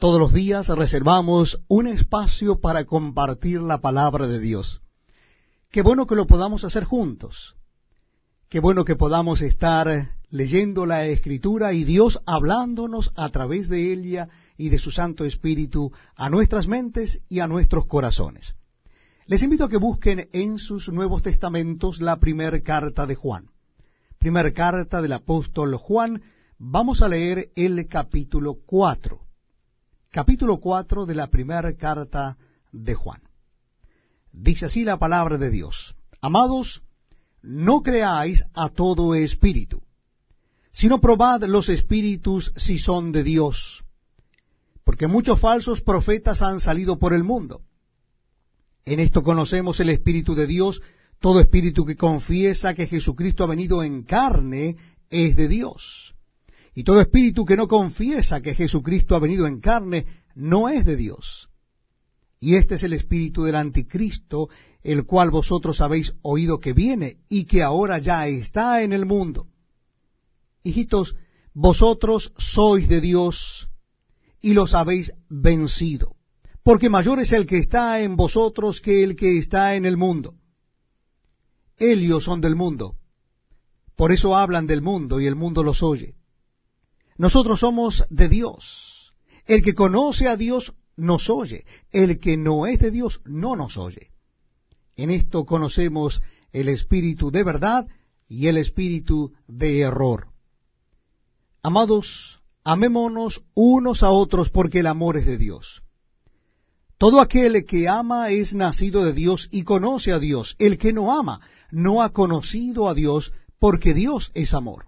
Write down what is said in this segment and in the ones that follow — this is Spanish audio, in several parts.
Todos los días reservamos un espacio para compartir la palabra de Dios. Qué bueno que lo podamos hacer juntos. Qué bueno que podamos estar leyendo la Escritura y Dios hablándonos a través de ella y de su Santo Espíritu a nuestras mentes y a nuestros corazones. Les invito a que busquen en sus Nuevos Testamentos la primera carta de Juan. Primera carta del apóstol Juan. Vamos a leer el capítulo cuatro capítulo 4 de la primera carta de Juan. Dice así la palabra de Dios. Amados, no creáis a todo espíritu, sino probad los espíritus si son de Dios, porque muchos falsos profetas han salido por el mundo. En esto conocemos el Espíritu de Dios, todo espíritu que confiesa que Jesucristo ha venido en carne es de Dios y todo espíritu que no confiesa que Jesucristo ha venido en carne no es de Dios. Y este es el espíritu del anticristo, el cual vosotros habéis oído que viene y que ahora ya está en el mundo. Hijitos, vosotros sois de Dios y los habéis vencido, porque mayor es el que está en vosotros que el que está en el mundo. Ellos son del mundo, por eso hablan del mundo y el mundo los oye. Nosotros somos de Dios. El que conoce a Dios nos oye. El que no es de Dios no nos oye. En esto conocemos el espíritu de verdad y el espíritu de error. Amados, amémonos unos a otros porque el amor es de Dios. Todo aquel que ama es nacido de Dios y conoce a Dios. El que no ama no ha conocido a Dios porque Dios es amor.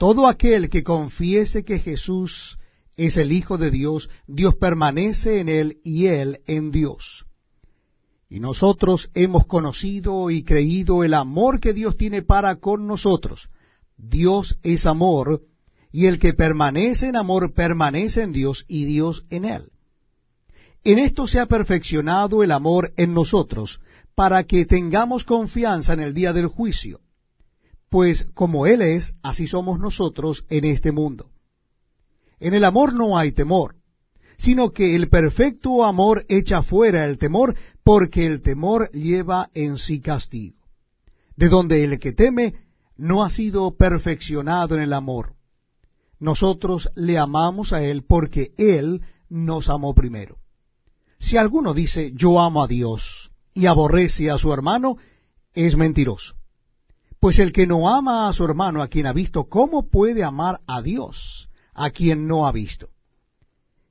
Todo aquel que confiese que Jesús es el Hijo de Dios, Dios permanece en él y él en Dios. Y nosotros hemos conocido y creído el amor que Dios tiene para con nosotros. Dios es amor, y el que permanece en amor permanece en Dios y Dios en él. En esto se ha perfeccionado el amor en nosotros, para que tengamos confianza en el día del juicio pues como Él es, así somos nosotros en este mundo. En el amor no hay temor, sino que el perfecto amor echa fuera el temor, porque el temor lleva en sí castigo, de donde el que teme no ha sido perfeccionado en el amor. Nosotros le amamos a Él porque Él nos amó primero. Si alguno dice yo amo a Dios y aborrece a su hermano, es mentiroso. Pues el que no ama a su hermano, a quien ha visto, ¿cómo puede amar a Dios, a quien no ha visto?